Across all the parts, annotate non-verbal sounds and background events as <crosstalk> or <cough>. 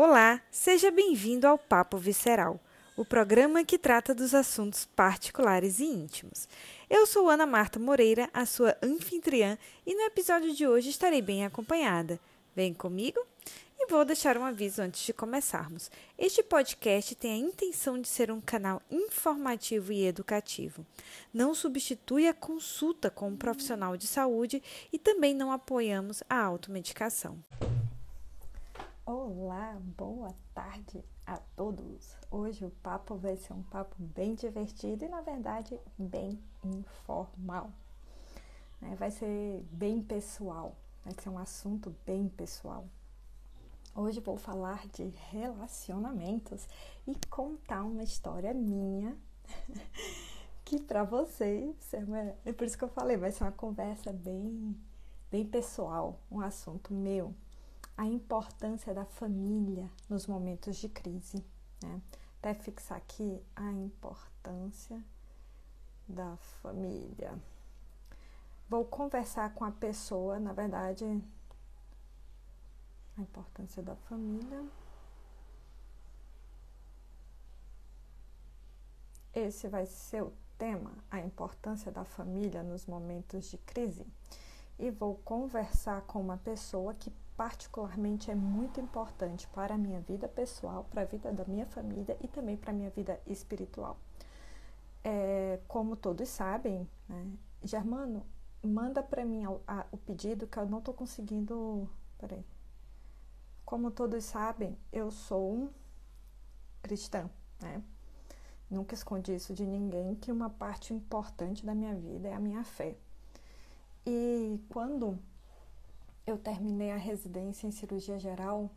Olá, seja bem-vindo ao Papo Visceral, o programa que trata dos assuntos particulares e íntimos. Eu sou Ana Marta Moreira, a sua anfitriã, e no episódio de hoje estarei bem acompanhada. Vem comigo? E vou deixar um aviso antes de começarmos. Este podcast tem a intenção de ser um canal informativo e educativo. Não substitui a consulta com um profissional de saúde e também não apoiamos a automedicação. Olá, boa tarde a todos. Hoje o papo vai ser um papo bem divertido e, na verdade, bem informal. Né? Vai ser bem pessoal, vai ser um assunto bem pessoal. Hoje vou falar de relacionamentos e contar uma história minha <laughs> que para vocês é, uma, é por isso que eu falei, vai ser uma conversa bem bem pessoal, um assunto meu, a importância da família nos momentos de crise, né? Até fixar aqui a importância da família. Vou conversar com a pessoa, na verdade, a importância da família. Esse vai ser o tema, a importância da família nos momentos de crise. E vou conversar com uma pessoa que particularmente é muito importante para a minha vida pessoal, para a vida da minha família e também para a minha vida espiritual. É, como todos sabem, né, Germano, manda para mim a, a, o pedido que eu não estou conseguindo. Peraí. Como todos sabem, eu sou cristã, né? Nunca escondi isso de ninguém, que uma parte importante da minha vida é a minha fé. E quando eu terminei a residência em cirurgia geral,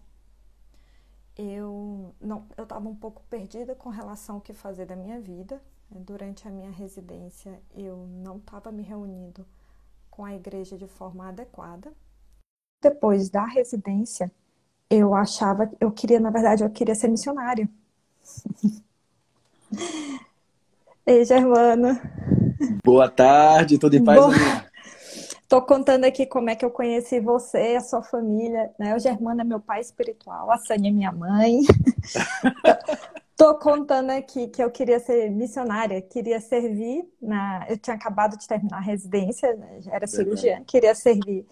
eu não, eu estava um pouco perdida com relação ao que fazer da minha vida. Durante a minha residência, eu não estava me reunindo com a igreja de forma adequada. Depois da residência, eu achava, eu queria, na verdade, eu queria ser missionária. <laughs> Ei, Germano. Boa tarde, tudo em paz? Boa... Tô contando aqui como é que eu conheci você, a sua família, né? O Germano é meu pai espiritual, a Sânia é minha mãe. <laughs> Tô contando aqui que eu queria ser missionária, queria servir na. Eu tinha acabado de terminar a residência, né? era cirurgiã, queria servir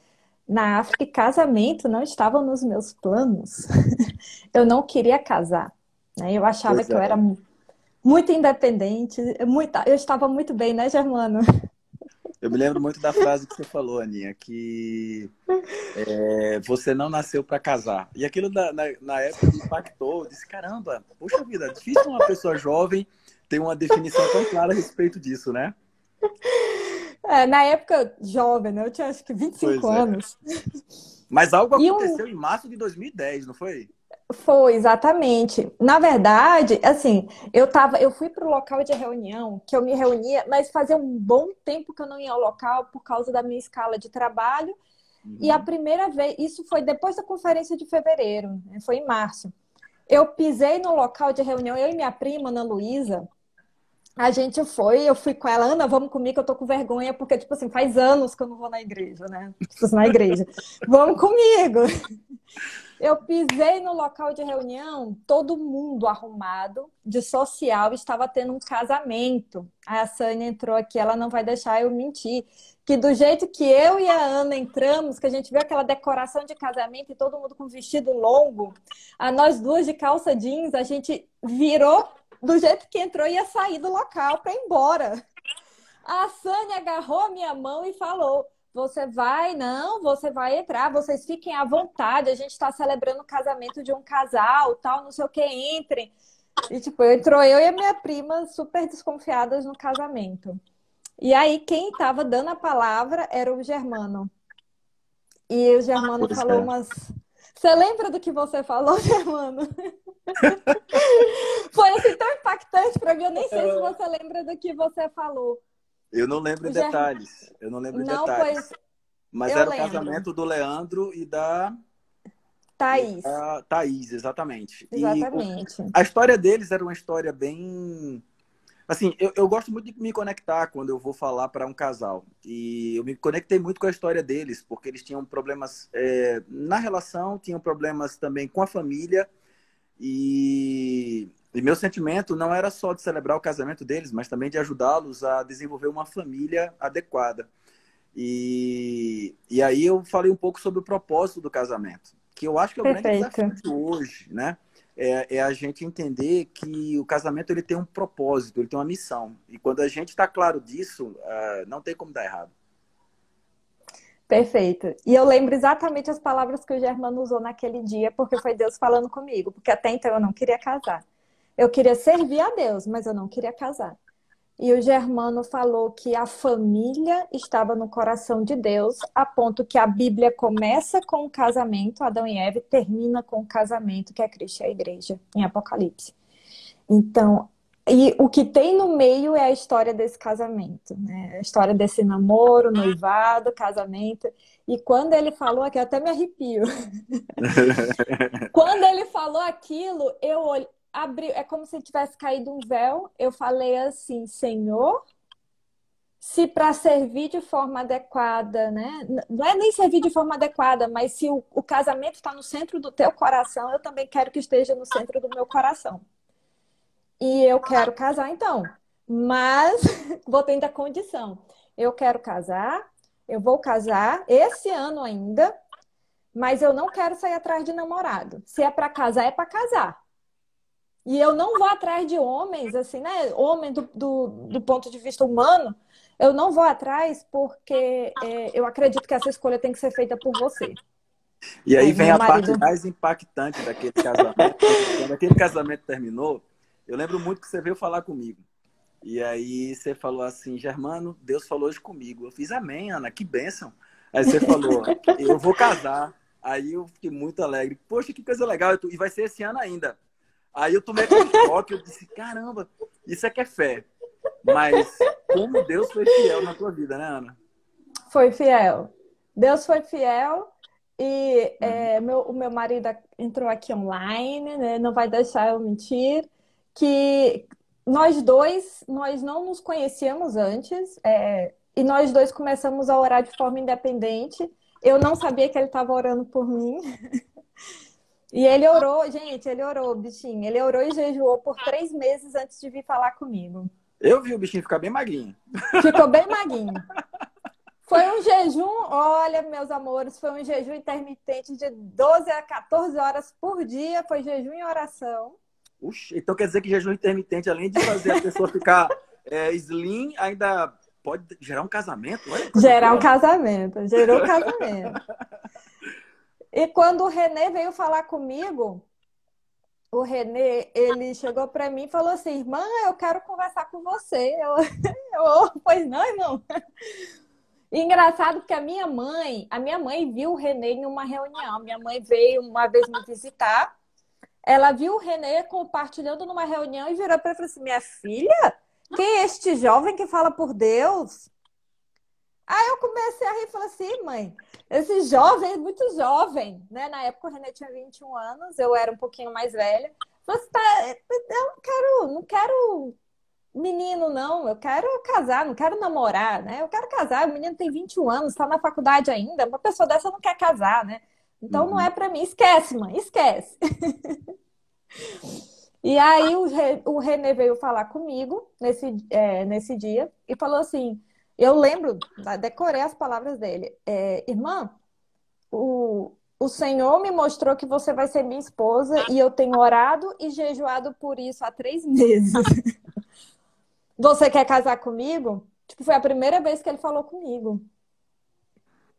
na África, casamento não estava nos meus planos. <laughs> eu não queria casar. Né? Eu achava que eu era muito independente, muito, eu estava muito bem, né, Germano? Eu me lembro muito da frase que você falou, Aninha, que é, você não nasceu para casar. E aquilo na, na, na, época me impactou. Eu disse, caramba, puxa vida, é difícil uma pessoa jovem ter uma definição tão clara a respeito disso, né? É, na época jovem, né? Eu tinha acho que 25 pois é. anos. Mas algo aconteceu em março de 2010, não foi? Foi, exatamente. Na verdade, assim, eu tava, eu fui para o local de reunião, que eu me reunia, mas fazia um bom tempo que eu não ia ao local por causa da minha escala de trabalho. Uhum. E a uhum. primeira vez, isso foi depois da conferência de fevereiro, né? foi em março. Eu pisei no local de reunião, eu e minha prima, Ana Luísa, a gente foi, eu fui com ela, Ana, vamos comigo, eu tô com vergonha, porque, tipo assim, faz anos que eu não vou na igreja, né? Na igreja. <laughs> vamos comigo. Eu pisei no local de reunião, todo mundo arrumado, de social, estava tendo um casamento. Aí a Sânia entrou aqui, ela não vai deixar eu mentir. Que do jeito que eu e a Ana entramos, que a gente viu aquela decoração de casamento e todo mundo com vestido longo, a nós duas de calça jeans, a gente virou do jeito que entrou, ia sair do local para ir embora. A Sânia agarrou a minha mão e falou: Você vai, não, você vai entrar, vocês fiquem à vontade, a gente está celebrando o casamento de um casal, tal, não sei o que, entrem. E, tipo, entrou eu e a minha prima super desconfiadas no casamento. E aí, quem estava dando a palavra era o Germano. E o Germano ah, falou é. umas você lembra do que você falou, <laughs> Germano? Foi assim tão impactante para mim, eu nem sei se você lembra do que você falou. Eu não lembro Germano... detalhes. Eu não lembro não, detalhes. Pois... Mas eu era lembro. o casamento do Leandro e da Thaís. Da Thaís, exatamente. Exatamente. E a história deles era uma história bem Assim, eu, eu gosto muito de me conectar quando eu vou falar para um casal. E eu me conectei muito com a história deles, porque eles tinham problemas é, na relação, tinham problemas também com a família. E, e meu sentimento não era só de celebrar o casamento deles, mas também de ajudá-los a desenvolver uma família adequada. E, e aí eu falei um pouco sobre o propósito do casamento, que eu acho que é o Perfeito. grande desafio hoje, né? É, é, a gente entender que o casamento ele tem um propósito, ele tem uma missão. E quando a gente está claro disso, uh, não tem como dar errado. Perfeito. E eu lembro exatamente as palavras que o Germano usou naquele dia, porque foi Deus falando comigo. Porque até então eu não queria casar. Eu queria servir a Deus, mas eu não queria casar. E o Germano falou que a família estava no coração de Deus, a ponto que a Bíblia começa com o casamento, Adão e Eva, termina com o casamento, que é Cristo e a igreja, em Apocalipse. Então, e o que tem no meio é a história desse casamento, né? A história desse namoro, noivado, casamento. E quando ele falou aqui, até me arrepio. <laughs> quando ele falou aquilo, eu abri, é como se tivesse caído um véu. Eu falei assim, Senhor, se para servir de forma adequada, né? Não é nem servir de forma adequada, mas se o, o casamento está no centro do teu coração, eu também quero que esteja no centro do meu coração. E eu quero casar então. Mas <laughs> vou ter a condição. Eu quero casar, eu vou casar esse ano ainda, mas eu não quero sair atrás de namorado. Se é para casar, é para casar. E eu não vou atrás de homens, assim, né? Homem do, do, do ponto de vista humano, eu não vou atrás porque é, eu acredito que essa escolha tem que ser feita por você. E aí vem a marido... parte mais impactante daquele casamento. Quando aquele casamento terminou, eu lembro muito que você veio falar comigo. E aí você falou assim, Germano, Deus falou hoje comigo. Eu fiz amém, Ana, que bênção. Aí você falou, eu vou casar. Aí eu fiquei muito alegre. Poxa, que coisa legal. E vai ser esse ano ainda. Aí eu tomei aquele choque, eu disse, caramba, isso é que é fé. Mas como Deus foi fiel na tua vida, né, Ana? Foi fiel. Deus foi fiel e é, meu, o meu marido entrou aqui online, né? Não vai deixar eu mentir que nós dois, nós não nos conhecíamos antes, é, e nós dois começamos a orar de forma independente. Eu não sabia que ele estava orando por mim. <laughs> e ele orou, gente, ele orou, bichinho. Ele orou e jejuou por três meses antes de vir falar comigo. Eu vi o bichinho ficar bem magrinho. Ficou bem magrinho. Foi um jejum, olha, meus amores, foi um jejum intermitente de 12 a 14 horas por dia, foi jejum e oração. Uxa, então quer dizer que jejum intermitente, além de fazer a pessoa ficar é, slim, ainda pode gerar um casamento? gerar um casamento, gerou um casamento. E quando o Renê veio falar comigo, o Renê, ele chegou para mim e falou assim: Irmã, eu quero conversar com você. Eu, <laughs> eu pois não, irmão. engraçado porque a minha mãe, a minha mãe viu o Renê em uma reunião. Minha mãe veio uma vez me visitar ela viu o Renê compartilhando numa reunião e virou para ele e falou assim: Minha filha, quem é este jovem que fala por Deus? Aí eu comecei a rir e falei assim, mãe, esse jovem, muito jovem, né? Na época o René tinha 21 anos, eu era um pouquinho mais velha. Você assim, tá, eu não quero, não quero menino, não, eu quero casar, não quero namorar, né? Eu quero casar, o menino tem 21 anos, está na faculdade ainda, uma pessoa dessa não quer casar, né? Então uhum. não é para mim. Esquece, mãe, esquece. <laughs> e aí o, o René veio falar comigo nesse, é, nesse dia e falou assim: eu lembro, decorei as palavras dele. É, Irmã, o, o Senhor me mostrou que você vai ser minha esposa e eu tenho orado e jejuado por isso há três <laughs> meses. você quer casar comigo? Tipo, foi a primeira vez que ele falou comigo.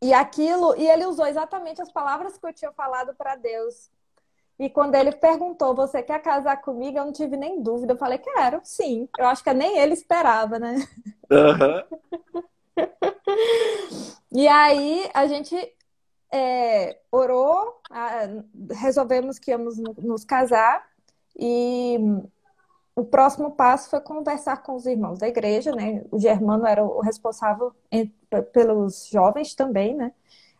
E aquilo, e ele usou exatamente as palavras que eu tinha falado para Deus. E quando ele perguntou, você quer casar comigo? Eu não tive nem dúvida. Eu falei, quero, sim. Eu acho que nem ele esperava, né? Uhum. <laughs> e aí a gente é, orou, resolvemos que íamos nos casar. E o próximo passo foi conversar com os irmãos da igreja, né? O Germano era o responsável pelos jovens também, né?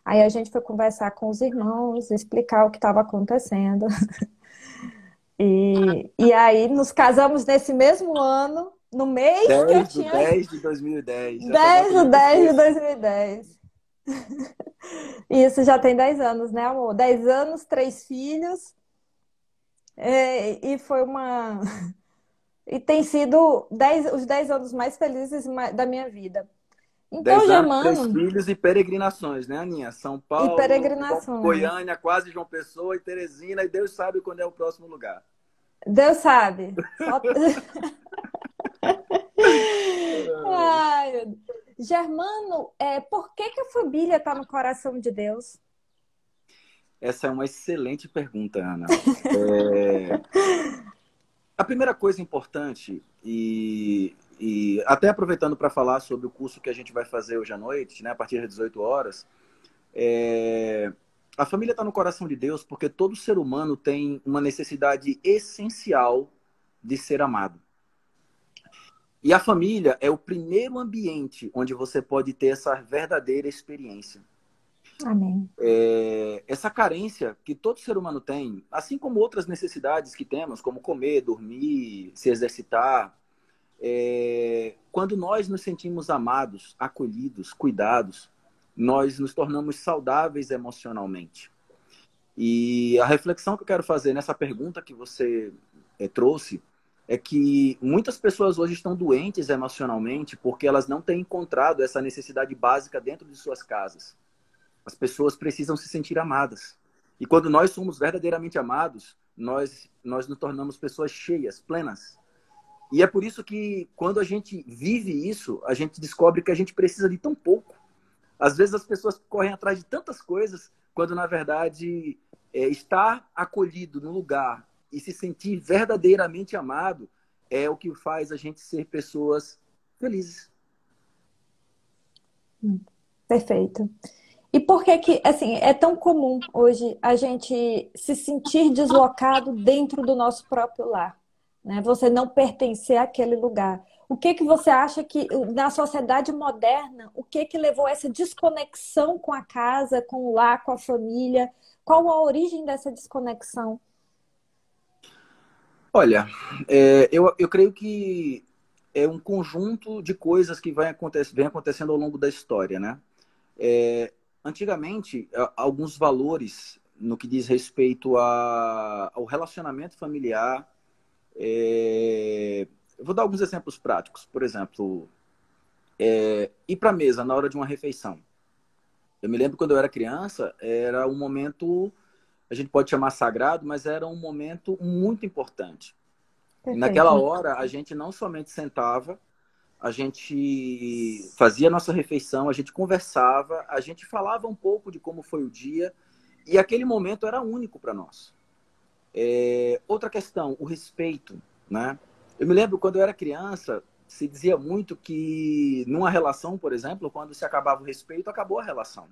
Aí a gente foi conversar com os irmãos, explicar o que estava acontecendo. <laughs> e, e aí nos casamos nesse mesmo ano, no mês 10 que eu tinha... 10 de 2010. 10 de 10 de 2010. Isso já tem 10 anos, né, amor? 10 anos, três filhos. É, e foi uma. <laughs> E tem sido dez, os 10 anos mais felizes da minha vida. Então, Dez Germano. Três filhos e peregrinações, né, Aninha? São Paulo, e peregrinações. Goiânia, quase João Pessoa e Teresina, e Deus sabe quando é o próximo lugar. Deus sabe. Só... <laughs> Ai, Germano, é, por que, que a família está no coração de Deus? Essa é uma excelente pergunta, Ana. É... <laughs> A primeira coisa importante, e e até aproveitando para falar sobre o curso que a gente vai fazer hoje à noite, né, a partir das 18 horas, é... a família está no coração de Deus porque todo ser humano tem uma necessidade essencial de ser amado. E a família é o primeiro ambiente onde você pode ter essa verdadeira experiência. Amém. É, essa carência que todo ser humano tem, assim como outras necessidades que temos, como comer, dormir, se exercitar, é, quando nós nos sentimos amados, acolhidos, cuidados, nós nos tornamos saudáveis emocionalmente. E a reflexão que eu quero fazer nessa pergunta que você é, trouxe é que muitas pessoas hoje estão doentes emocionalmente porque elas não têm encontrado essa necessidade básica dentro de suas casas. As pessoas precisam se sentir amadas. E quando nós somos verdadeiramente amados, nós, nós nos tornamos pessoas cheias, plenas. E é por isso que quando a gente vive isso, a gente descobre que a gente precisa de tão pouco. Às vezes as pessoas correm atrás de tantas coisas, quando na verdade é, estar acolhido no lugar e se sentir verdadeiramente amado é o que faz a gente ser pessoas felizes. Perfeito. E por que que, assim, é tão comum hoje a gente se sentir deslocado dentro do nosso próprio lar? Né? Você não pertencer àquele lugar. O que que você acha que na sociedade moderna, o que que levou essa desconexão com a casa, com o lar, com a família? Qual a origem dessa desconexão? Olha, é, eu, eu creio que é um conjunto de coisas que vai acontecer, vem acontecendo ao longo da história, né? É, antigamente, alguns valores no que diz respeito a, ao relacionamento familiar, é... Eu vou dar alguns exemplos práticos. Por exemplo, é... ir para a mesa na hora de uma refeição. Eu me lembro quando eu era criança, era um momento, a gente pode chamar sagrado, mas era um momento muito importante. Perfeito. Naquela hora, a gente não somente sentava, a gente fazia a nossa refeição, a gente conversava, a gente falava um pouco de como foi o dia, e aquele momento era único para nós. É, outra questão, o respeito, né? Eu me lembro quando eu era criança, se dizia muito que numa relação, por exemplo, quando se acabava o respeito, acabou a relação.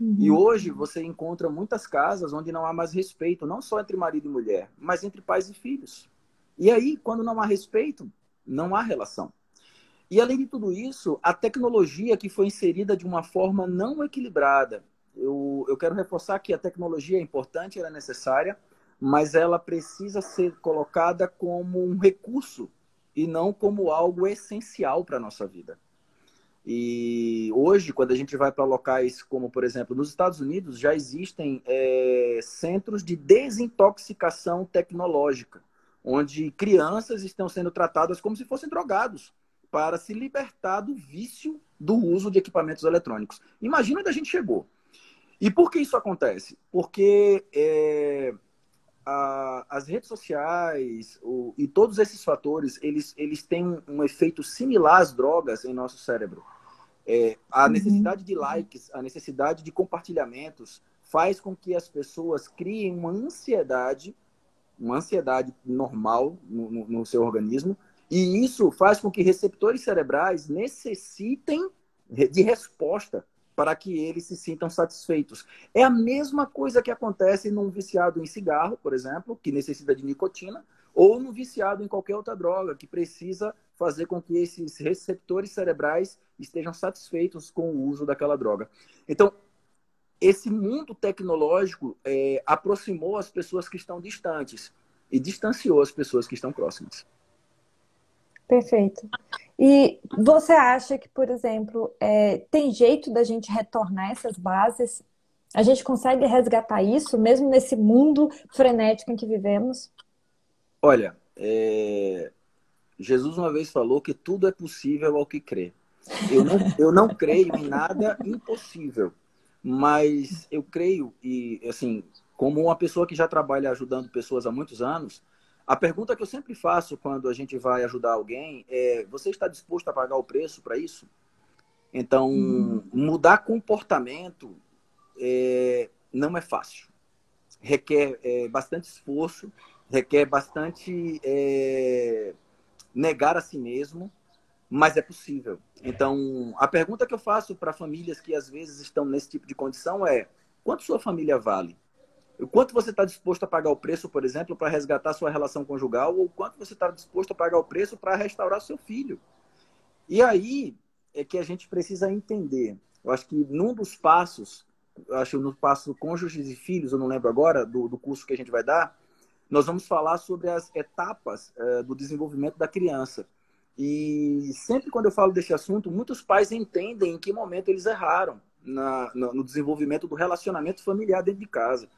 Uhum. E hoje você encontra muitas casas onde não há mais respeito, não só entre marido e mulher, mas entre pais e filhos. E aí, quando não há respeito, não há relação. E além de tudo isso, a tecnologia que foi inserida de uma forma não equilibrada. Eu, eu quero reforçar que a tecnologia é importante, ela é necessária, mas ela precisa ser colocada como um recurso e não como algo essencial para a nossa vida. E hoje, quando a gente vai para locais como, por exemplo, nos Estados Unidos, já existem é, centros de desintoxicação tecnológica, onde crianças estão sendo tratadas como se fossem drogados, para se libertar do vício do uso de equipamentos eletrônicos. Imagina onde a gente chegou. E por que isso acontece? Porque é, a, as redes sociais o, e todos esses fatores, eles, eles têm um, efeito similar às drogas em nosso cérebro. É, a uhum. necessidade de likes, a necessidade de compartilhamentos faz com que as pessoas criem uma ansiedade, uma ansiedade normal no, no, no seu organismo, e isso faz com que receptores cerebrais necessitem de resposta para que eles se sintam satisfeitos. É a mesma coisa que acontece num viciado em cigarro, por exemplo, que necessita de nicotina, ou no viciado em qualquer outra droga, que precisa fazer com que esses receptores cerebrais estejam satisfeitos com o uso daquela droga. Então, esse mundo tecnológico é, aproximou as pessoas que estão distantes e distanciou as pessoas que estão próximas. Perfeito. E você acha que, por exemplo, é, tem jeito da gente retornar essas bases? A gente consegue resgatar isso, mesmo nesse mundo frenético em que vivemos? Olha, é... Jesus uma vez falou que tudo é possível ao que crê. Eu não, eu não creio em nada impossível, mas eu creio, e assim, como uma pessoa que já trabalha ajudando pessoas há muitos anos, a pergunta que eu sempre faço quando a gente vai ajudar alguém é: você está disposto a pagar o preço para isso? Então, hum. mudar comportamento é, não é fácil. Requer é, bastante esforço, requer bastante é, negar a si mesmo, mas é possível. Então, a pergunta que eu faço para famílias que às vezes estão nesse tipo de condição é: quanto sua família vale? Quanto você está disposto a pagar o preço, por exemplo, para resgatar sua relação conjugal, ou quanto você está disposto a pagar o preço para restaurar seu filho? E aí é que a gente precisa entender. Eu acho que num dos passos, acho no passo cônjuges e filhos, eu não lembro agora, do, do curso que a gente vai dar, nós vamos falar sobre as etapas é, do desenvolvimento da criança. E sempre quando eu falo desse assunto, muitos pais entendem em que momento eles erraram na, no desenvolvimento do relacionamento familiar dentro de casa.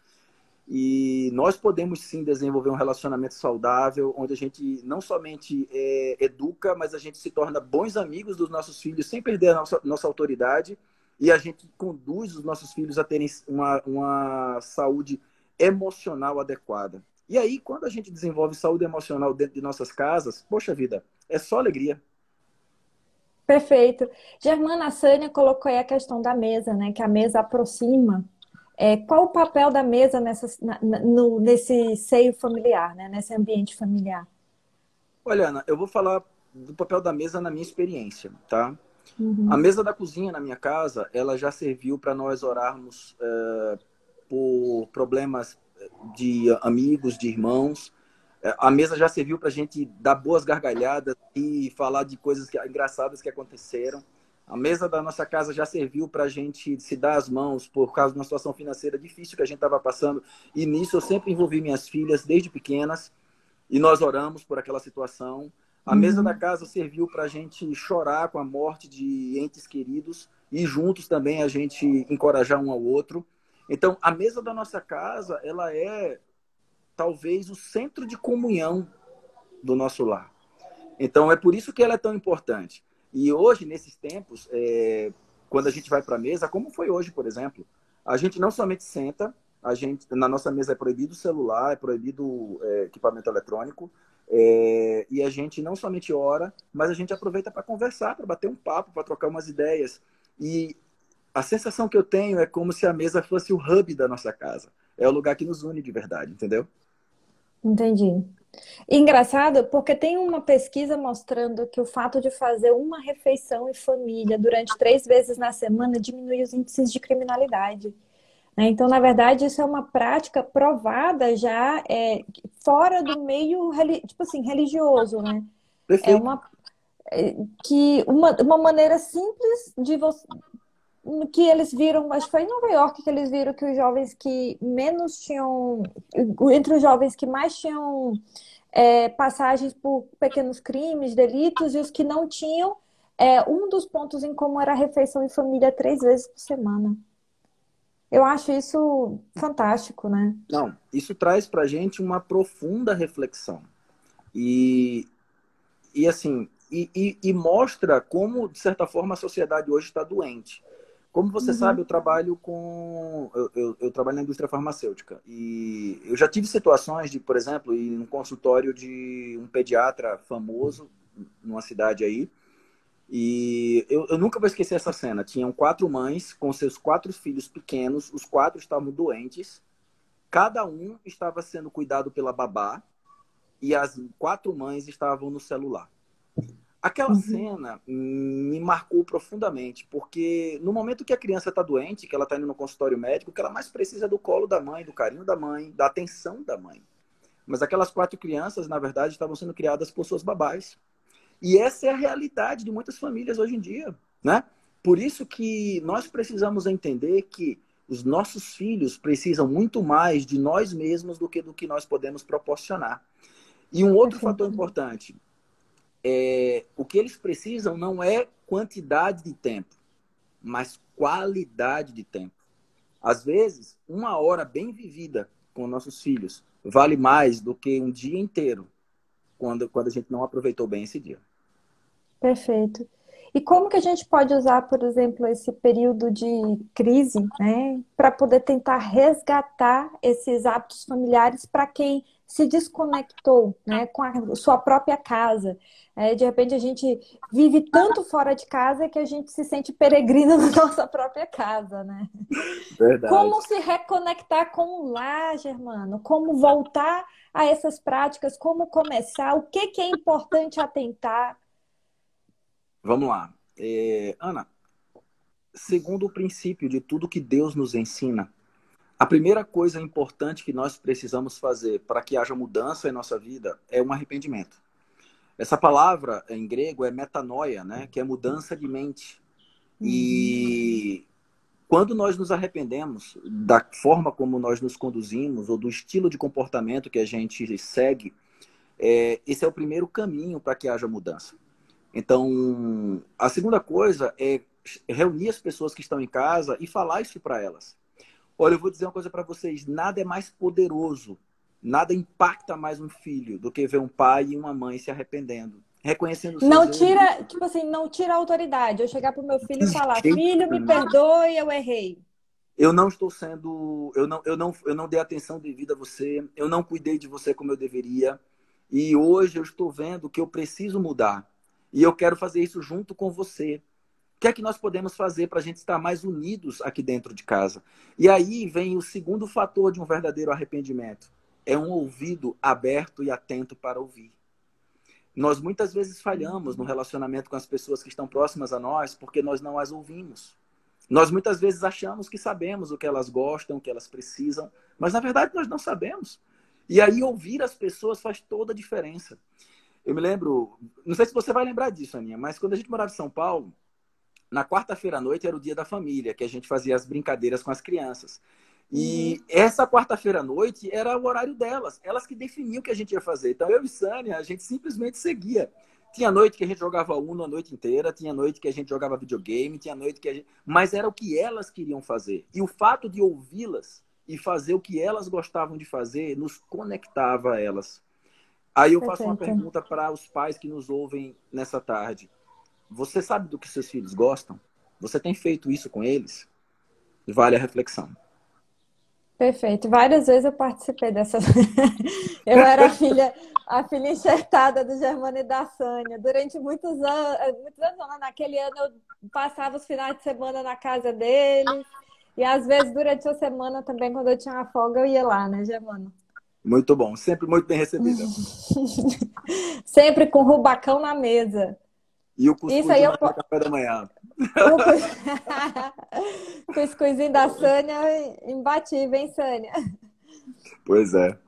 E nós podemos sim desenvolver um relacionamento saudável, onde a gente não somente é, educa, mas a gente se torna bons amigos dos nossos filhos sem perder a nossa, nossa autoridade e a gente conduz os nossos filhos a terem uma, uma saúde emocional adequada. E aí, quando a gente desenvolve saúde emocional dentro de nossas casas, poxa vida, é só alegria. Perfeito. Germana, Sânia colocou aí a questão da mesa, né? Que a mesa aproxima é, qual o papel da mesa nessa, na, no, nesse seio familiar, né? nesse ambiente familiar? Olha, Ana, eu vou falar do papel da mesa na minha experiência, tá? Uhum. A mesa da cozinha na minha casa, ela já serviu para nós orarmos é, por problemas de amigos, de irmãos. É, a mesa já serviu para a gente dar boas gargalhadas e falar de coisas engraçadas que aconteceram. A mesa da nossa casa já serviu para a gente se dar as mãos por causa de uma situação financeira difícil que a gente estava passando. E nisso eu sempre envolvi minhas filhas desde pequenas e nós oramos por aquela situação. A uhum. mesa da casa serviu para a gente chorar com a morte de entes queridos e juntos também a gente encorajar um ao outro. Então, a mesa da nossa casa, ela é talvez o centro de comunhão do nosso lar. Então, é por isso que ela é tão importante. E hoje, nesses tempos, é, quando a gente vai para a mesa, como foi hoje, por exemplo, a gente não somente senta, a gente na nossa mesa é proibido celular, é proibido é, equipamento eletrônico, é, e a gente não somente ora, mas a gente aproveita para conversar, para bater um papo, para trocar umas ideias. E a sensação que eu tenho é como se a mesa fosse o hub da nossa casa. É o lugar que nos une de verdade, entendeu? Entendi. Engraçado, porque tem uma pesquisa mostrando que o fato de fazer uma refeição em família durante três vezes na semana diminui os índices de criminalidade. Né? Então, na verdade, isso é uma prática provada já é, fora do meio tipo assim, religioso, né? Perfeito. É uma, é, que uma, uma maneira simples de você, que eles viram, que foi em Nova York que eles viram que os jovens que menos tinham, entre os jovens que mais tinham é, passagens por pequenos crimes, delitos, e os que não tinham, é, um dos pontos em comum era a refeição em família três vezes por semana. Eu acho isso fantástico, né? Não, isso traz pra gente uma profunda reflexão. E, e assim, e, e, e mostra como, de certa forma, a sociedade hoje está doente. Como você uhum. sabe, eu trabalho com. Eu, eu, eu, trabalho na indústria farmacêutica. E eu já tive situações de, por exemplo, ir num consultório de um pediatra famoso, numa cidade aí. E eu, eu nunca vou esquecer essa cena. Tinham quatro mães com seus quatro filhos pequenos, os quatro estavam doentes. Cada um estava sendo cuidado pela babá e as quatro mães estavam no celular. Aquela uhum. cena me marcou profundamente, porque no momento que a criança está doente, que ela está indo no consultório médico, o que ela mais precisa é do colo da mãe, do carinho da mãe, da atenção da mãe. Mas aquelas quatro crianças, na verdade, estavam sendo criadas por suas babás. E essa é a realidade de muitas famílias hoje em dia, né? Por isso que nós precisamos entender que os nossos filhos precisam muito mais de nós mesmos do que do que nós podemos proporcionar. E um outro fator importante, é, o que eles precisam não é quantidade de tempo, mas qualidade de tempo. Às vezes, uma hora bem vivida com nossos filhos vale mais do que um dia inteiro quando, quando a gente não aproveitou bem esse dia. Perfeito. E como que a gente pode usar, por exemplo, esse período de crise, né, para poder tentar resgatar esses hábitos familiares para quem se desconectou, né, com a sua própria casa? É, de repente a gente vive tanto fora de casa que a gente se sente peregrino <laughs> na nossa própria casa, né? Verdade. Como se reconectar com o lar, Germano? Como voltar a essas práticas? Como começar? O que, que é importante atentar? Vamos lá. É, Ana, segundo o princípio de tudo que Deus nos ensina, a primeira coisa importante que nós precisamos fazer para que haja mudança em nossa vida é um arrependimento. Essa palavra em grego é metanoia, né? que é mudança de mente. E quando nós nos arrependemos da forma como nós nos conduzimos ou do estilo de comportamento que a gente segue, é, esse é o primeiro caminho para que haja mudança. Então, a segunda coisa é reunir as pessoas que estão em casa e falar isso para elas. Olha, eu vou dizer uma coisa para vocês: nada é mais poderoso, nada impacta mais um filho do que ver um pai e uma mãe se arrependendo, reconhecendo Não tira, erros. tipo assim, não tira a autoridade. Eu chegar pro meu filho e falar: "Filho, me perdoe, eu errei". Eu não estou sendo, eu não, eu não, eu não dei atenção devida a você, eu não cuidei de você como eu deveria. E hoje eu estou vendo que eu preciso mudar. E eu quero fazer isso junto com você. Que é que nós podemos fazer para a gente estar mais unidos aqui dentro de casa? E aí vem o segundo fator de um verdadeiro arrependimento: é um ouvido aberto e atento para ouvir. Nós muitas vezes falhamos no relacionamento com as pessoas que estão próximas a nós porque nós não as ouvimos. Nós muitas vezes achamos que sabemos o que elas gostam, o que elas precisam, mas na verdade nós não sabemos. E aí ouvir as pessoas faz toda a diferença. Eu me lembro, não sei se você vai lembrar disso, Aninha, mas quando a gente morava em São Paulo, na quarta-feira à noite era o dia da família, que a gente fazia as brincadeiras com as crianças. E uhum. essa quarta-feira à noite era o horário delas, elas que definiam o que a gente ia fazer. Então eu e Sânia, a gente simplesmente seguia. Tinha noite que a gente jogava Uno a noite inteira, tinha noite que a gente jogava videogame, tinha noite que a gente. Mas era o que elas queriam fazer. E o fato de ouvi-las e fazer o que elas gostavam de fazer nos conectava a elas. Aí eu faço uma pergunta para os pais que nos ouvem nessa tarde. Você sabe do que seus filhos gostam? Você tem feito isso com eles? Vale a reflexão. Perfeito. Várias vezes eu participei dessa. <laughs> eu era a filha, a filha enxertada do Germano e da Sânia. Durante muitos anos, muitos anos, não, naquele ano eu passava os finais de semana na casa deles. E às vezes durante a semana também, quando eu tinha uma folga, eu ia lá, né, Germano? Muito bom, sempre muito bem recebida. <laughs> sempre com rubacão na mesa. E o cuscuz Isso aí eu... café da manhã. O <laughs> cuscuzinho da Sânia, imbatível, hein, Sânia? Pois é.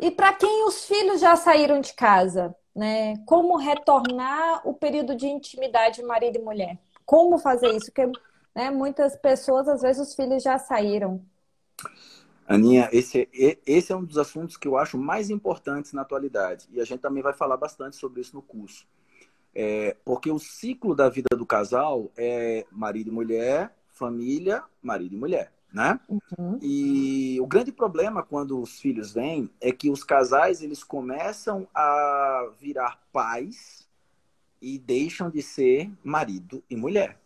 E para quem os filhos já saíram de casa, né? Como retornar o período de intimidade marido e mulher? Como fazer isso? Porque né, muitas pessoas, às vezes, os filhos já saíram. Aninha, esse, é, esse é um dos assuntos que eu acho mais importantes na atualidade. E a gente também vai falar bastante sobre isso no curso. É, porque o ciclo da vida do casal é marido e mulher, família, marido e mulher, né? Uhum. E o grande problema quando os filhos vêm é que os casais eles começam a virar pais e deixam de ser marido e mulher.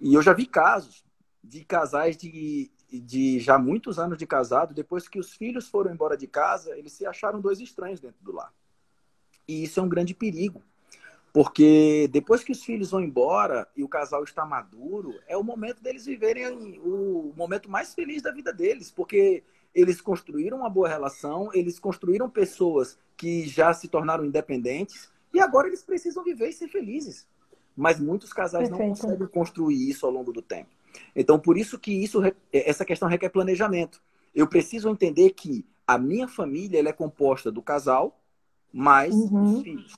E eu já vi casos de casais de de já muitos anos de casado, depois que os filhos foram embora de casa, eles se acharam dois estranhos dentro do lar. E isso é um grande perigo, porque depois que os filhos vão embora e o casal está maduro, é o momento deles viverem o momento mais feliz da vida deles, porque eles construíram uma boa relação, eles construíram pessoas que já se tornaram independentes e agora eles precisam viver e ser felizes. Mas muitos casais Perfeito. não conseguem construir isso ao longo do tempo. Então, por isso que isso, essa questão requer planejamento. Eu preciso entender que a minha família é composta do casal mais uhum. os filhos.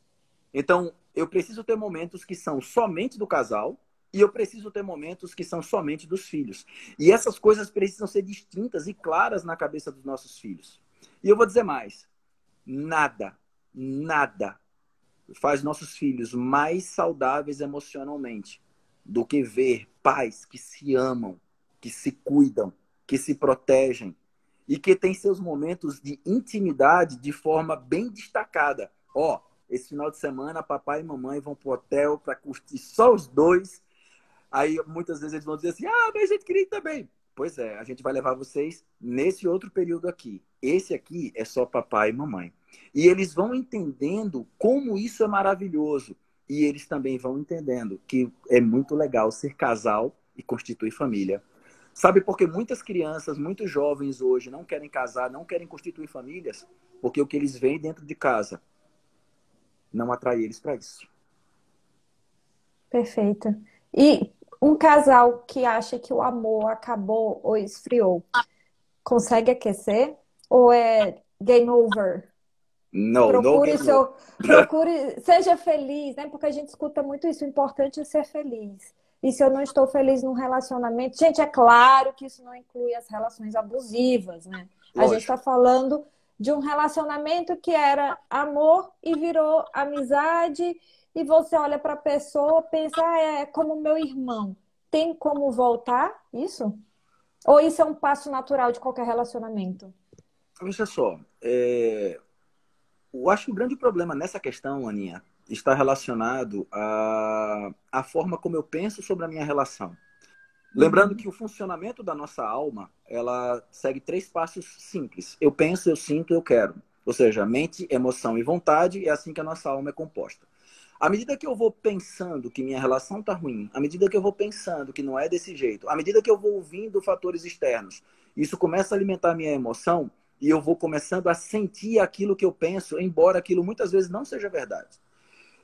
Então, eu preciso ter momentos que são somente do casal e eu preciso ter momentos que são somente dos filhos. E essas coisas precisam ser distintas e claras na cabeça dos nossos filhos. E eu vou dizer mais: nada, nada faz nossos filhos mais saudáveis emocionalmente do que ver pais que se amam, que se cuidam, que se protegem, e que tem seus momentos de intimidade de forma bem destacada. Ó, esse final de semana papai e mamãe vão pro hotel para curtir só os dois. Aí muitas vezes eles vão dizer assim: "Ah, mas a gente queria ir também". Pois é, a gente vai levar vocês nesse outro período aqui. Esse aqui é só papai e mamãe. E eles vão entendendo como isso é maravilhoso. E eles também vão entendendo que é muito legal ser casal e constituir família. Sabe por que muitas crianças, muitos jovens hoje não querem casar, não querem constituir famílias? Porque o que eles veem dentro de casa não atrai eles para isso. Perfeito. E um casal que acha que o amor acabou ou esfriou, consegue aquecer? Ou é game over? Não, procure no seu, <laughs> procure, seja feliz, né? Porque a gente escuta muito isso. O importante é ser feliz. E se eu não estou feliz num relacionamento, gente, é claro que isso não inclui as relações abusivas, né? A Lógico. gente está falando de um relacionamento que era amor e virou amizade, e você olha para a pessoa, pensa, ah, é como meu irmão. Tem como voltar isso? Ou isso é um passo natural de qualquer relacionamento? Veja só, é... eu acho que o grande problema nessa questão, Aninha, está relacionado à, à forma como eu penso sobre a minha relação. Lembrando que o funcionamento da nossa alma, ela segue três passos simples. Eu penso, eu sinto, eu quero. Ou seja, mente, emoção e vontade, é assim que a nossa alma é composta. À medida que eu vou pensando que minha relação está ruim, à medida que eu vou pensando que não é desse jeito, à medida que eu vou ouvindo fatores externos, isso começa a alimentar minha emoção e eu vou começando a sentir aquilo que eu penso, embora aquilo muitas vezes não seja verdade.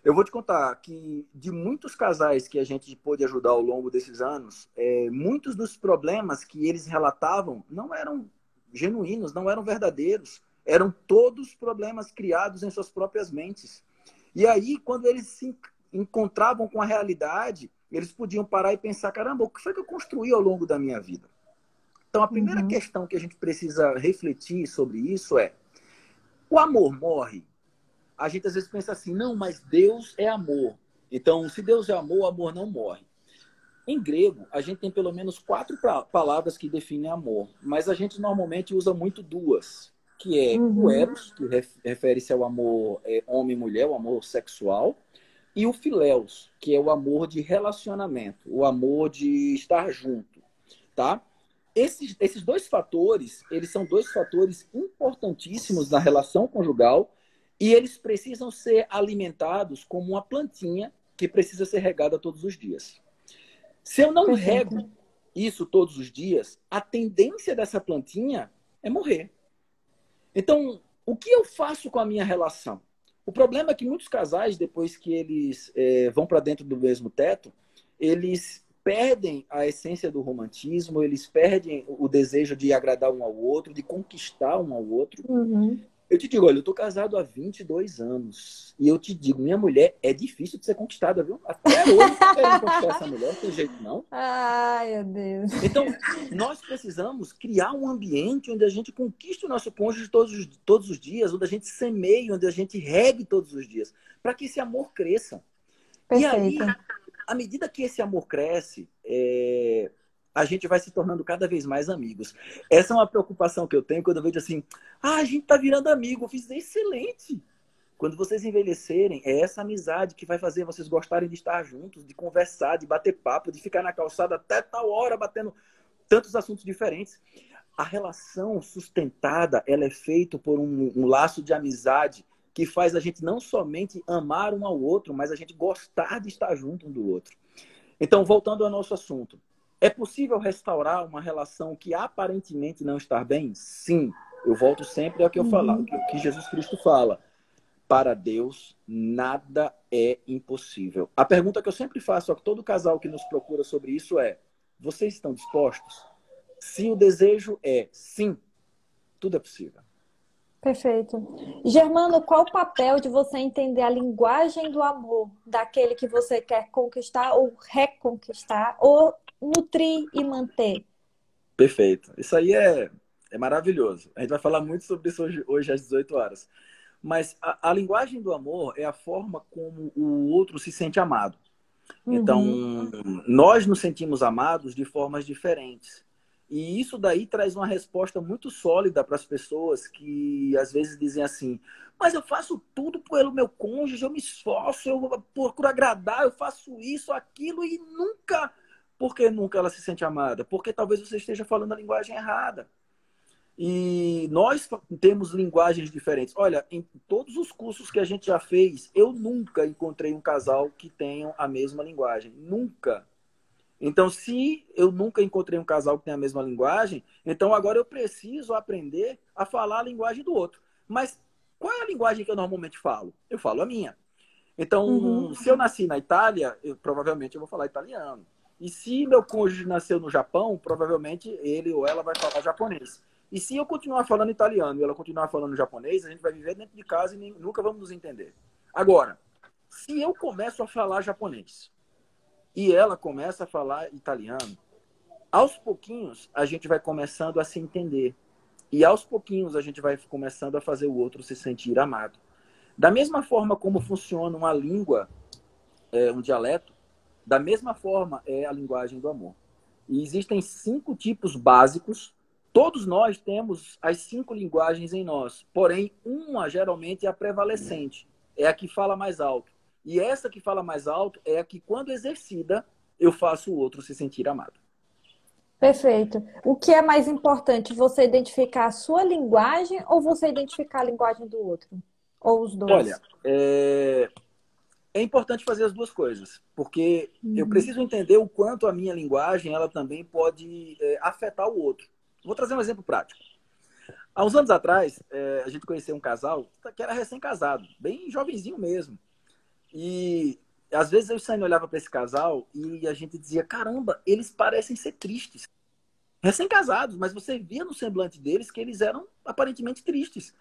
Eu vou te contar que de muitos casais que a gente pôde ajudar ao longo desses anos, é, muitos dos problemas que eles relatavam não eram genuínos, não eram verdadeiros, eram todos problemas criados em suas próprias mentes. E aí, quando eles se encontravam com a realidade, eles podiam parar e pensar: caramba, o que foi que eu construí ao longo da minha vida? Então, a primeira uhum. questão que a gente precisa refletir sobre isso é: o amor morre? A gente às vezes pensa assim: não, mas Deus é amor. Então, se Deus é amor, o amor não morre. Em grego, a gente tem pelo menos quatro palavras que definem amor, mas a gente normalmente usa muito duas que é uhum. o eros, que refere-se ao amor é, homem mulher, o amor sexual, e o filéus, que é o amor de relacionamento, o amor de estar junto, tá? Esses, esses dois fatores, eles são dois fatores importantíssimos na relação conjugal e eles precisam ser alimentados como uma plantinha que precisa ser regada todos os dias. Se eu não rego isso todos os dias, a tendência dessa plantinha é morrer. Então, o que eu faço com a minha relação? O problema é que muitos casais, depois que eles é, vão para dentro do mesmo teto, eles perdem a essência do romantismo, eles perdem o desejo de agradar um ao outro, de conquistar um ao outro. Uhum. Eu te digo, olha, eu tô casado há 22 anos. E eu te digo, minha mulher é difícil de ser conquistada, viu? Até hoje eu quero conquistar essa mulher, não tem jeito não. Ai, meu Deus. Então, nós precisamos criar um ambiente onde a gente conquiste o nosso cônjuge todos os, todos os dias, onde a gente semeie, onde a gente regue todos os dias, para que esse amor cresça. Perfeito. E aí, à medida que esse amor cresce, é, a gente vai se tornando cada vez mais amigos. Essa é uma preocupação que eu tenho quando eu vejo assim, ah, a gente tá virando amigo. Eu fiz excelente. Quando vocês envelhecerem, é essa amizade que vai fazer vocês gostarem de estar juntos, de conversar, de bater papo, de ficar na calçada até tal hora batendo tantos assuntos diferentes. A relação sustentada, ela é feita por um, um laço de amizade que faz a gente não somente amar um ao outro, mas a gente gostar de estar junto um do outro. Então, voltando ao nosso assunto, é possível restaurar uma relação que aparentemente não está bem? Sim. Eu volto sempre ao que eu falar, o que Jesus Cristo fala. Para Deus, nada é impossível. A pergunta que eu sempre faço a todo casal que nos procura sobre isso é: vocês estão dispostos? Se o desejo é sim, tudo é possível. Perfeito. Germano, qual o papel de você entender a linguagem do amor daquele que você quer conquistar ou reconquistar ou nutrir e manter? Perfeito. Isso aí é, é maravilhoso. A gente vai falar muito sobre isso hoje, hoje às 18 horas. Mas a, a, linguagem do amor é a forma como o outro se sente amado. Uhum. Então, nós nos sentimos amados de formas diferentes. E isso daí traz uma resposta muito sólida para as pessoas que às vezes dizem assim: mas eu faço tudo pelo meu cônjuge, eu me esforço, eu procuro agradar, eu faço isso, aquilo e nunca. Por que nunca ela se sente amada? Porque talvez você esteja falando a linguagem errada. E nós temos linguagens diferentes. Olha, em todos os cursos que a gente já fez, eu nunca encontrei um casal que tenha a mesma linguagem. Nunca. Então, se eu nunca encontrei um casal que tenha a mesma linguagem, então agora eu preciso aprender a falar a linguagem do outro. Mas qual é a linguagem que eu normalmente falo? Eu falo a minha. Então, uhum. se eu nasci na Itália, eu, provavelmente eu vou falar italiano. E se meu cônjuge nasceu no Japão, provavelmente ele ou ela vai falar japonês. E se eu continuar falando italiano e ela continuar falando japonês, a gente vai viver dentro de casa e nem, nunca vamos nos entender. Agora, se eu começo a falar japonês e ela começa a falar italiano, aos pouquinhos a gente vai começando a se entender. E aos pouquinhos a gente vai começando a fazer o outro se sentir amado. Da mesma forma como funciona uma língua, é, um dialeto, da mesma forma é a linguagem do amor. E existem cinco tipos básicos Todos nós temos as cinco linguagens em nós, porém, uma geralmente é a prevalecente, é a que fala mais alto. E essa que fala mais alto é a que, quando exercida, eu faço o outro se sentir amado. Perfeito. O que é mais importante, você identificar a sua linguagem ou você identificar a linguagem do outro? Ou os dois? Olha, é, é importante fazer as duas coisas, porque uhum. eu preciso entender o quanto a minha linguagem ela também pode é, afetar o outro. Vou trazer um exemplo prático. Há uns anos atrás, é, a gente conheceu um casal que era recém-casado, bem jovenzinho mesmo. E às vezes eu e olhava para esse casal e a gente dizia: caramba, eles parecem ser tristes. Recém-casados, mas você via no semblante deles que eles eram aparentemente tristes.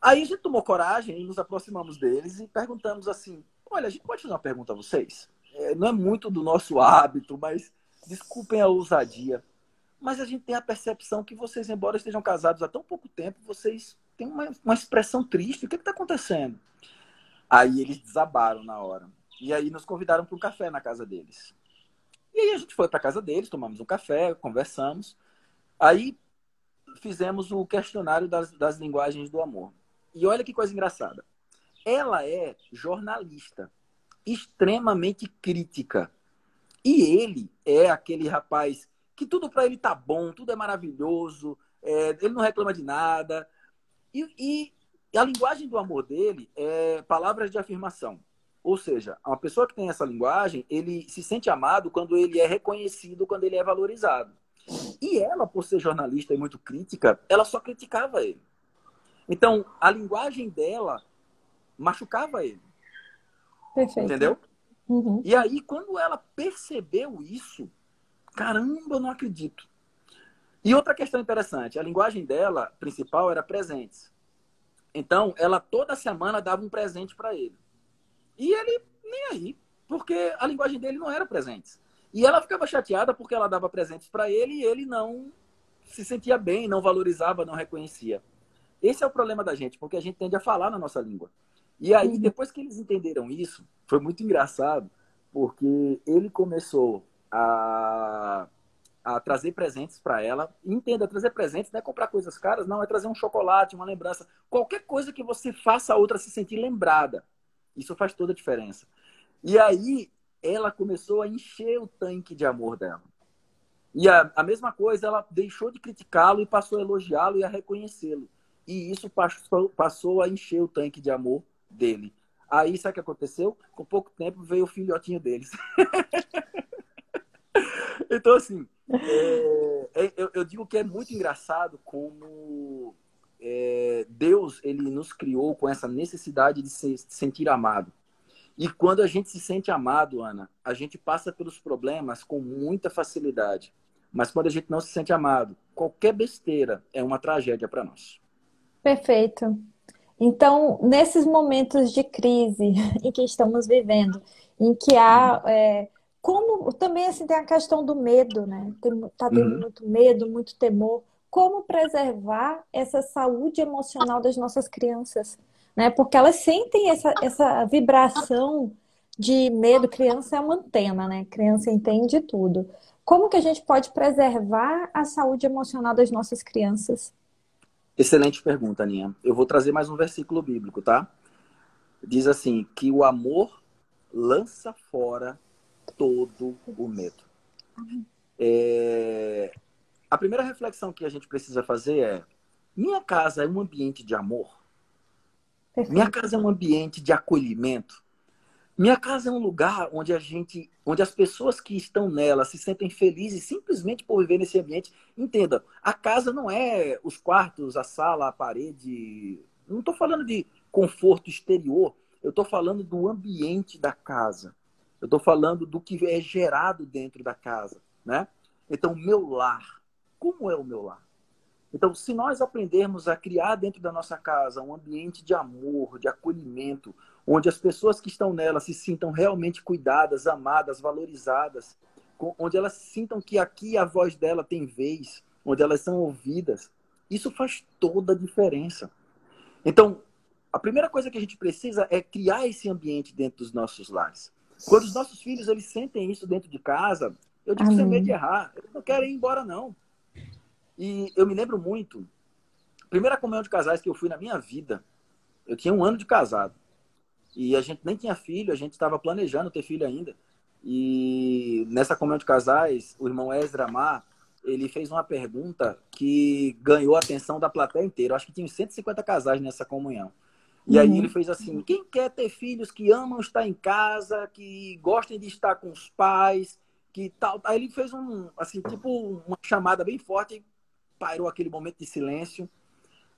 Aí a gente tomou coragem e nos aproximamos deles e perguntamos assim: olha, a gente pode fazer uma pergunta a vocês? É, não é muito do nosso hábito, mas desculpem a ousadia mas a gente tem a percepção que vocês, embora estejam casados há tão pouco tempo, vocês têm uma, uma expressão triste. O que está acontecendo? Aí eles desabaram na hora. E aí nos convidaram para um café na casa deles. E aí a gente foi para a casa deles, tomamos um café, conversamos. Aí fizemos o questionário das, das linguagens do amor. E olha que coisa engraçada. Ela é jornalista, extremamente crítica. E ele é aquele rapaz que tudo para ele tá bom, tudo é maravilhoso, é, ele não reclama de nada. E, e, a linguagem do amor dele é palavras de afirmação. Ou seja, uma pessoa que tem essa linguagem, ele se sente amado quando ele é reconhecido, quando ele é valorizado. E ela, por ser jornalista e muito crítica, ela só criticava ele. Então, a linguagem dela machucava ele. Perfeito. Entendeu? Uhum. E aí, quando ela percebeu isso, Caramba, eu não acredito. E outra questão interessante, a linguagem dela principal era presentes. Então, ela toda semana dava um presente para ele. E ele nem aí, porque a linguagem dele não era presentes. E ela ficava chateada porque ela dava presentes para ele e ele não se sentia bem, não valorizava, não reconhecia. Esse é o problema da gente, porque a gente tende a falar na nossa língua. E aí, depois que eles entenderam isso, foi muito engraçado, porque ele começou a, a trazer presentes para ela. Entenda, trazer presentes não é comprar coisas caras, não, é trazer um chocolate, uma lembrança. Qualquer coisa que você faça a outra se sentir lembrada. Isso faz toda a diferença. E aí ela começou a encher o tanque de amor dela. E a, a mesma coisa, ela deixou de criticá-lo e passou a elogiá-lo e a reconhecê-lo. E isso passou, passou a encher o tanque de amor dele. Aí, sabe o que aconteceu? Com pouco tempo veio o filhotinho deles. <laughs> Então, assim, é, é, eu, eu, digo que é muito engraçado como é, Deus ele nos criou com essa necessidade de se sentir amado. E quando a gente se sente amado, Ana, a gente passa pelos problemas com muita facilidade. Mas quando a gente não se sente amado, qualquer besteira é uma tragédia para nós. Perfeito. Então, nesses momentos de crise <laughs> em que estamos vivendo, em que há é, como também assim tem a questão do medo, né? Tem, tá tendo uhum. muito medo, muito temor. Como preservar essa saúde emocional das nossas crianças, né? Porque elas sentem essa, essa vibração de medo. Criança é uma antena, né? Criança entende tudo. como que a gente pode preservar a saúde emocional das nossas crianças? Excelente pergunta, Aninha. Eu vou trazer mais um versículo bíblico, tá? Diz assim: que o amor lança fora todo o medo. É... A primeira reflexão que a gente precisa fazer é: minha casa é um ambiente de amor? Perfeito. Minha casa é um ambiente de acolhimento? Minha casa é um lugar onde a gente, onde as pessoas que estão nela se sentem felizes simplesmente por viver nesse ambiente. Entenda, a casa não é os quartos, a sala, a parede. Não estou falando de conforto exterior. Eu estou falando do ambiente da casa. Eu estou falando do que é gerado dentro da casa, né? Então, meu lar. Como é o meu lar? Então, se nós aprendermos a criar dentro da nossa casa um ambiente de amor, de acolhimento, onde as pessoas que estão nela se sintam realmente cuidadas, amadas, valorizadas, onde elas sintam que aqui a voz dela tem vez, onde elas são ouvidas, isso faz toda a diferença. Então, a primeira coisa que a gente precisa é criar esse ambiente dentro dos nossos lares. Quando os nossos filhos eles sentem isso dentro de casa, eu digo sem medo de errar, não querem ir embora não. E eu me lembro muito, primeira comunhão de casais que eu fui na minha vida, eu tinha um ano de casado. E a gente nem tinha filho, a gente estava planejando ter filho ainda. E nessa comunhão de casais, o irmão Ezra Mar, ele fez uma pergunta que ganhou a atenção da plateia inteira. Eu acho que tinha 150 casais nessa comunhão. E aí uhum. ele fez assim: quem quer ter filhos que amam estar em casa, que gostem de estar com os pais, que tal. Aí ele fez um, assim, tipo, uma chamada bem forte, pairou aquele momento de silêncio.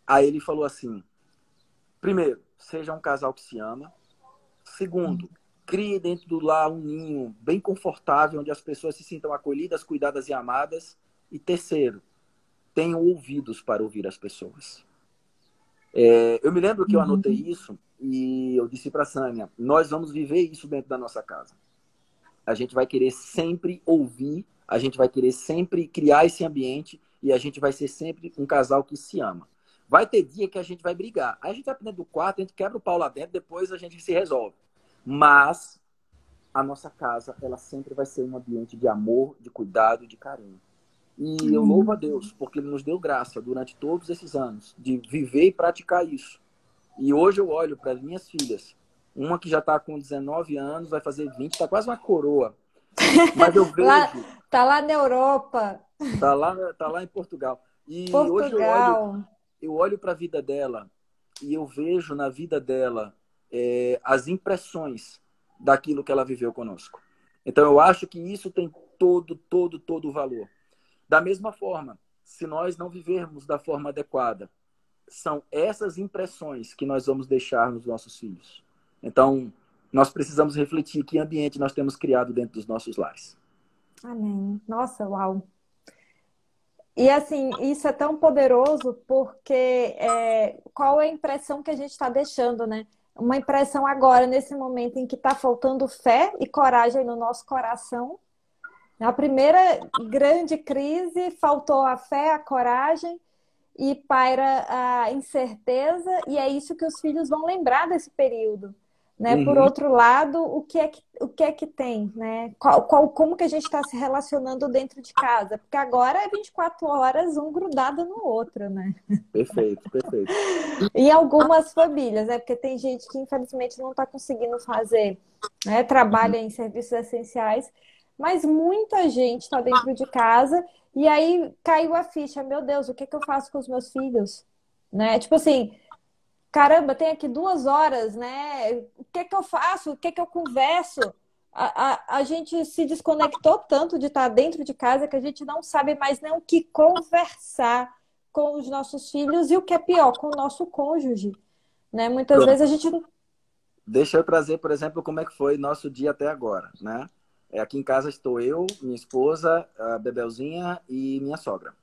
Aí ele falou assim: primeiro, seja um casal que se ama. Segundo, crie dentro do lar um ninho bem confortável, onde as pessoas se sintam acolhidas, cuidadas e amadas. E terceiro, tenham ouvidos para ouvir as pessoas. É, eu me lembro que eu anotei isso e eu disse para a Sânia: nós vamos viver isso dentro da nossa casa. A gente vai querer sempre ouvir, a gente vai querer sempre criar esse ambiente e a gente vai ser sempre um casal que se ama. Vai ter dia que a gente vai brigar. Aí a gente vai dentro do quarto, a gente quebra o pau lá dentro, depois a gente se resolve. Mas a nossa casa, ela sempre vai ser um ambiente de amor, de cuidado, de carinho. E eu uhum. louvo a Deus, porque Ele nos deu graça durante todos esses anos de viver e praticar isso. E hoje eu olho para as minhas filhas, uma que já está com 19 anos, vai fazer 20, está quase uma coroa. Mas eu <laughs> vejo. lá, tá lá na Europa. Tá lá, tá lá em Portugal. E Portugal. hoje eu olho, eu olho para a vida dela e eu vejo na vida dela é, as impressões daquilo que ela viveu conosco. Então eu acho que isso tem todo, todo, todo o valor. Da mesma forma, se nós não vivermos da forma adequada, são essas impressões que nós vamos deixar nos nossos filhos. Então, nós precisamos refletir que ambiente nós temos criado dentro dos nossos lares. Amém. Nossa, uau. E assim, isso é tão poderoso porque é, qual é a impressão que a gente está deixando, né? Uma impressão agora, nesse momento em que está faltando fé e coragem no nosso coração. Na primeira grande crise, faltou a fé, a coragem e paira a incerteza, e é isso que os filhos vão lembrar desse período. Né? Uhum. Por outro lado, o que é que, o que, é que tem? Né? Qual, qual, como que a gente está se relacionando dentro de casa? Porque agora é 24 horas, um grudado no outro, né? Perfeito, perfeito. <laughs> e algumas famílias, né? Porque tem gente que infelizmente não está conseguindo fazer, né? trabalha em serviços essenciais, mas muita gente está dentro de casa e aí caiu a ficha, meu Deus, o que, é que eu faço com os meus filhos? Né? Tipo assim, caramba, tem aqui duas horas, né? O que é que eu faço? O que é que eu converso? A, a, a gente se desconectou tanto de estar dentro de casa que a gente não sabe mais nem o que conversar com os nossos filhos e o que é pior, com o nosso cônjuge. Né? Muitas Pronto. vezes a gente. Deixa eu trazer, por exemplo, como é que foi nosso dia até agora, né? É, aqui em casa estou eu, minha esposa, a Bebelzinha e minha sogra.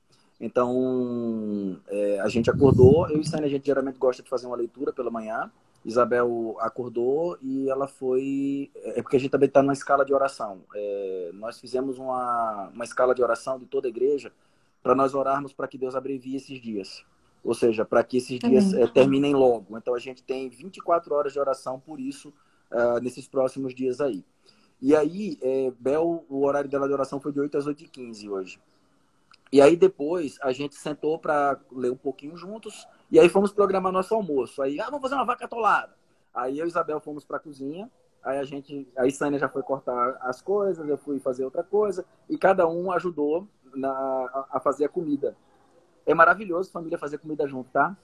Então, é, a gente acordou, eu e Sânia, a gente geralmente gosta de fazer uma leitura pela manhã. Isabel acordou e ela foi. É porque a gente também está numa escala de oração. É, nós fizemos uma, uma escala de oração de toda a igreja para nós orarmos para que Deus abrevie esses dias. Ou seja, para que esses dias é, terminem logo. Então a gente tem 24 horas de oração por isso uh, nesses próximos dias aí. E aí, é, Bel, o horário dela de oração foi de 8 às 8 e 15 hoje. E aí depois a gente sentou para ler um pouquinho juntos e aí fomos programar nosso almoço. Aí, ah, vamos fazer uma vaca atolada. Aí eu e Isabel fomos para a cozinha. Aí a gente, aí Sânia já foi cortar as coisas, eu fui fazer outra coisa e cada um ajudou na, a fazer a comida. É maravilhoso família fazer comida junto, tá?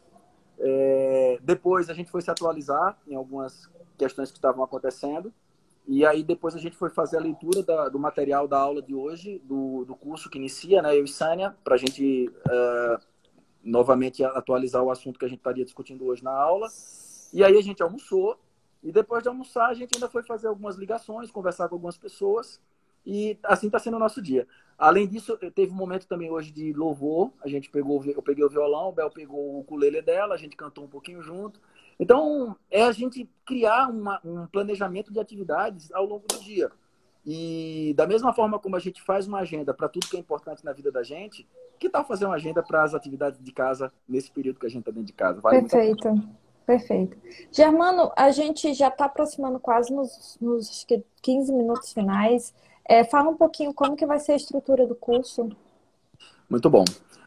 É, depois a gente foi se atualizar em algumas questões que estavam acontecendo. E aí depois a gente foi fazer a leitura da, do material da aula de hoje, do, do curso que inicia, né, eu e Sânia, para a gente uh, novamente atualizar o assunto que a gente estaria discutindo hoje na aula. E aí a gente almoçou, e depois de almoçar a gente ainda foi fazer algumas ligações, conversar com algumas pessoas, e assim está sendo o nosso dia. Além disso, teve um momento também hoje de louvor, a gente pegou, eu peguei o violão, o Bel pegou o ukulele dela, a gente cantou um pouquinho junto, então, é a gente criar uma, um planejamento de atividades ao longo do dia. E da mesma forma como a gente faz uma agenda para tudo que é importante na vida da gente, que tal fazer uma agenda para as atividades de casa nesse período que a gente está dentro de casa? Vale Perfeito. Perfeito. Germano, a gente já está aproximando quase nos, nos 15 minutos finais. É, fala um pouquinho como que vai ser a estrutura do curso. Muito bom.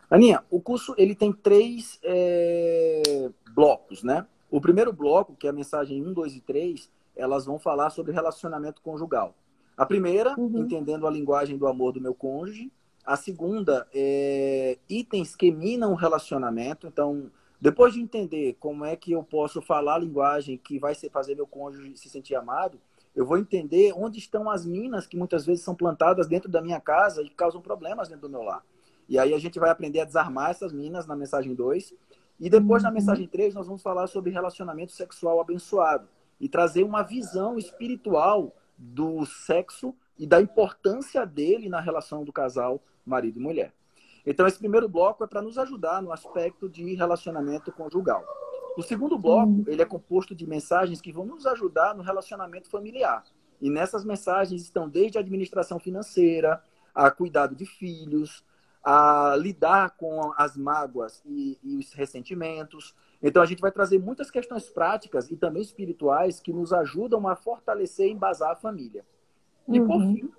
Aninha, o curso ele tem três é, blocos, né? O primeiro bloco, que é a mensagem 1, 2 e 3, elas vão falar sobre relacionamento conjugal. A primeira, uhum. entendendo a linguagem do amor do meu cônjuge. A segunda, é itens que minam o relacionamento. Então, depois de entender como é que eu posso falar a linguagem que vai fazer meu cônjuge se sentir amado, eu vou entender onde estão as minas que muitas vezes são plantadas dentro da minha casa e causam problemas dentro do meu lar. E aí a gente vai aprender a desarmar essas minas na mensagem 2 e depois, na uhum. mensagem 3, nós vamos falar sobre relacionamento sexual abençoado e trazer uma visão espiritual do sexo e da importância dele na relação do casal marido e mulher. Então, esse primeiro bloco é para nos ajudar no aspecto de relacionamento conjugal. O segundo bloco, uhum. ele é composto de mensagens que vão nos ajudar no relacionamento familiar. E nessas mensagens estão desde a administração financeira, a cuidado de filhos, a lidar com as mágoas e, e, os ressentimentos. Então, a gente vai trazer muitas questões práticas e também espirituais que nos ajudam a fortalecer e embasar a família. E, uhum. por fim,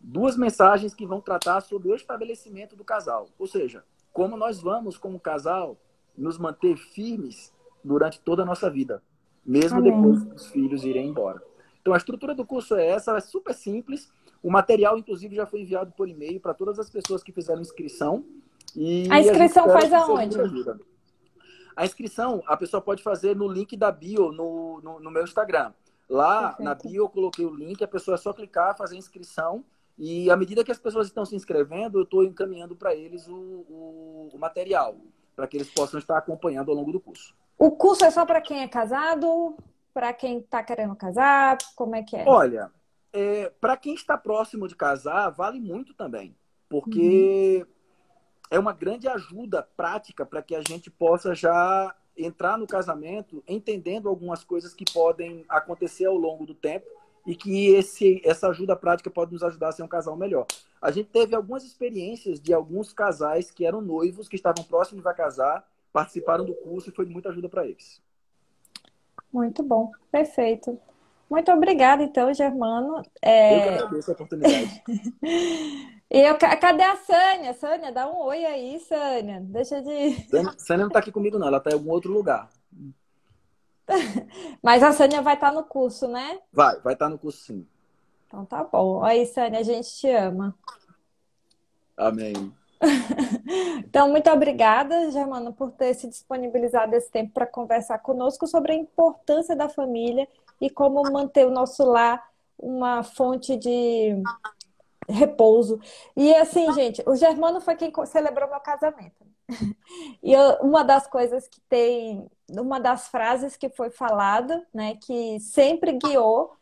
duas mensagens que vão tratar sobre o estabelecimento do casal. Ou seja, como nós vamos, como casal, nos manter firmes durante toda a nossa vida, mesmo Amém. depois dos filhos irem embora. Então, a estrutura do curso é essa, é super simples o material, inclusive, já foi enviado por e-mail para todas as pessoas que fizeram inscrição. E a inscrição a faz aonde? A inscrição a pessoa pode fazer no link da bio no, no, no meu Instagram. Lá Perfeito. na bio eu coloquei o link, a pessoa é só clicar, fazer a inscrição. E à medida que as pessoas estão se inscrevendo, eu estou encaminhando para eles o, o, o material, para que eles possam estar acompanhando ao longo do curso. O curso é só para quem é casado? Para quem está querendo casar? Como é que é? Olha, é, para quem está próximo de casar, vale muito também. Porque uhum. é uma grande ajuda prática para que a gente possa já entrar no casamento entendendo algumas coisas que podem acontecer ao longo do tempo e que esse, essa ajuda prática pode nos ajudar a ser um casal melhor. A gente teve algumas experiências de alguns casais que eram noivos, que estavam próximos a casar, participaram do curso e foi de muita ajuda para eles. Muito bom, perfeito. Muito obrigada, então, Germano. É... Eu que agradeço a oportunidade. e <laughs> eu, cadê a Sânia? Sânia, dá um oi aí, Sânia. Deixa de. Sânia, não está aqui comigo, não. Ela está em algum outro lugar. <laughs> Mas a Sânia vai estar tá no curso, né? Vai, vai estar tá no curso, sim. Então tá bom. Aí, Sânia, a gente te ama. Amém. <laughs> então, muito obrigada, Germano, por ter se disponibilizado esse tempo para conversar conosco sobre a importância da família e como manter o nosso lar uma fonte de repouso. E assim, gente, o Germano foi quem celebrou meu casamento. <laughs> E eu, uma das coisas que tem, uma das frases que foi falada, né, que sempre guiou,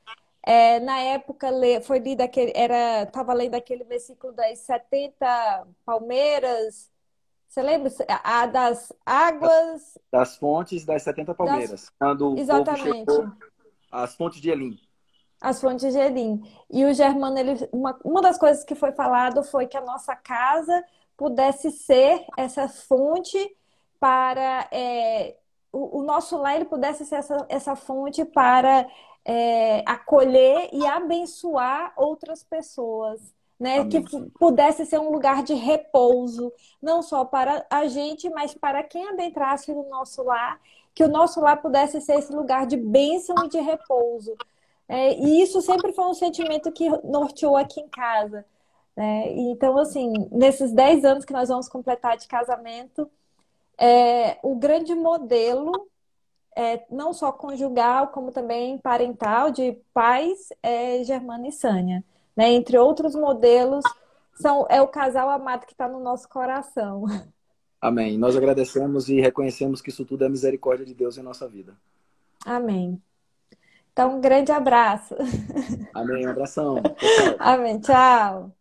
é, na época foi lido aquele, era, estava lendo aquele versículo das 70 palmeiras, você lembra? A das águas. Das fontes das 70 palmeiras. Das... Quando Exatamente. Chegou, as fontes de Elim. As fontes de Elim. E o Germano, ele, uma, uma das coisas que foi falado foi que a nossa casa pudesse ser essa fonte para é, o, o nosso lar ele pudesse ser essa, essa fonte para é, acolher e abençoar outras pessoas. Né, que pudesse ser um lugar de repouso, não só para a gente, mas para quem adentrasse no nosso lar, que o nosso lar pudesse ser esse lugar de bênção e de repouso. É, e isso sempre foi um sentimento que norteou aqui em casa. Né? Então, assim, nesses 10 anos que nós vamos completar de casamento, é, o grande modelo, é, não só conjugal, como também parental, de pais, é Germana e Sânia. Né? Entre outros modelos, são, é o casal amado que está no nosso coração. <laughs> Amém. Nós agradecemos e reconhecemos que isso tudo é misericórdia de Deus em nossa vida. Amém. Então, um grande abraço. Amém, um abração. <laughs> Amém, tchau.